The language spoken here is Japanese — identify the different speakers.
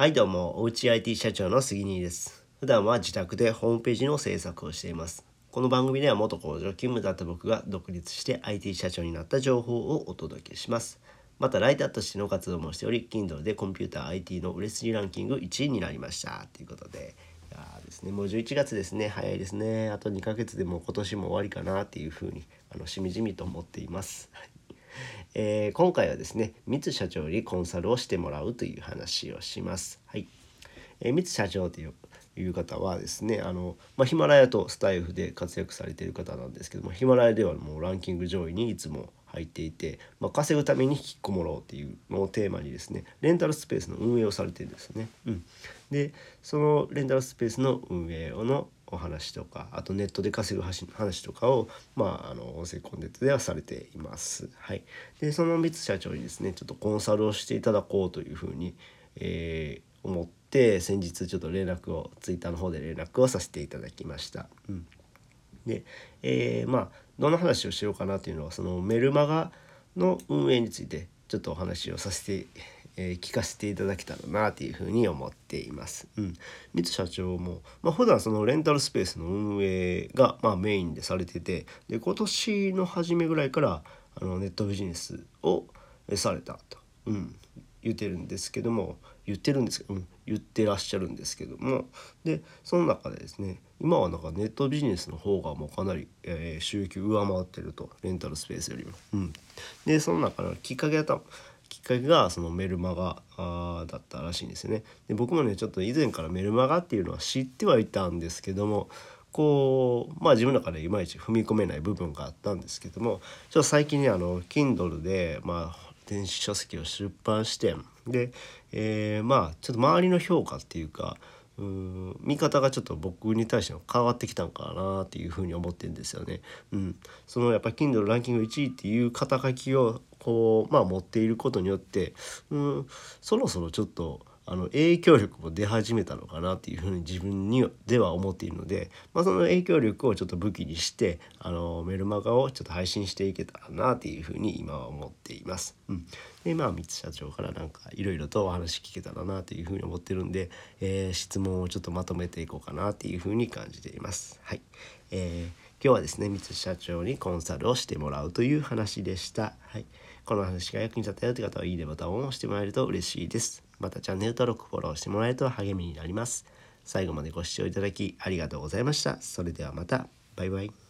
Speaker 1: はいどうも、おうち IT 社長の杉兄です。普段は自宅でホームページの制作をしています。この番組では元工場勤務だった僕が独立して IT 社長になった情報をお届けします。またライターとしての活動もしており、Kindle でコンピューター IT の売れ筋ランキング1位になりました。ということで、いやですね、もう11月ですね、早いですね。あと2ヶ月でも今年も終わりかなっていうふうに、あのしみじみと思っています。えー今回はですね三津社長にコンサルをしてもらうという話をします。はい、えー三津社長といういう方はですねあの、まあ、ヒマラヤとスタイフで活躍されている方なんですけどもヒマラヤではもうランキング上位にいつも入っていて、まあ、稼ぐために引きこもろうっていうのをテーマにですねレンタルスペースの運営をされてるんですね。うん、でそのレンタルスペースの運営のお話とかあとネットで稼ぐ話話とかをまああの音声コンテンツではされています。はい、でその三津社長にですねちょっとコンサルをしていただこうというふうに、えー思って先日ちょっと連絡をツイッターの方で連絡をさせていただきました。うん、で、えーまあどんな話をしようかなというのはそのメルマガの運営についてちょっとお話をさせて、えー聞かせていただけたらなというふうに思っています。うん、三津社長も、まあ、普段そのレンタルスペースの運営が、まあ、メインでされててで今年の初めぐらいからあのネットビジネスをえされたと、うん、言ってるんですけども言ってるんですけど、うん、言ってらっしゃるんですけども。でその中でですね今はなんかネットビジネスの方がもうかなり、えー収益上回ってるとレンタルスペースよりも。うん、でその中のきっかけがたきっかけがそのメルマガあだったらしいんですよね。で僕もねちょっと以前からメルマガっていうのは知ってはいたんですけどもこうまあ自分の中でいまいち踏み込めない部分があったんですけどもちょっと最近ねあの Kindle でまあ電子書籍を出版してで、えーまあちょっと周りの評価っていうかうん見方がちょっと僕に対しても変わってきたんかなっていうふうに思ってるんですよね。うん、そのやっぱ Kindle ランキング1位っていう肩書きをこうまあ持っていることによってうんそろそろちょっとあの影響力も出始めたのかなっていうふうに自分にでは思っているので、まあ、その影響力をちょっと武器にしてあのメルマガをちょっと配信していけたらなっていうふうに今は思っています。うん、でまあ三津社長からなんかいろいろとお話聞けたらなというふうに思ってるんで、えー質問をちょっとまとめていこうかなっていうふうに感じています。はい、えー今日はですね三津社長にコンサルをしてもらうという話でした。はい、この話が役に立ったよという方はいいねボタンを押してもらえると嬉しいです。またチャンネル登録フォローしてもらえると励みになります。最後までご視聴いただきありがとうございました。それではまた。バイバイ。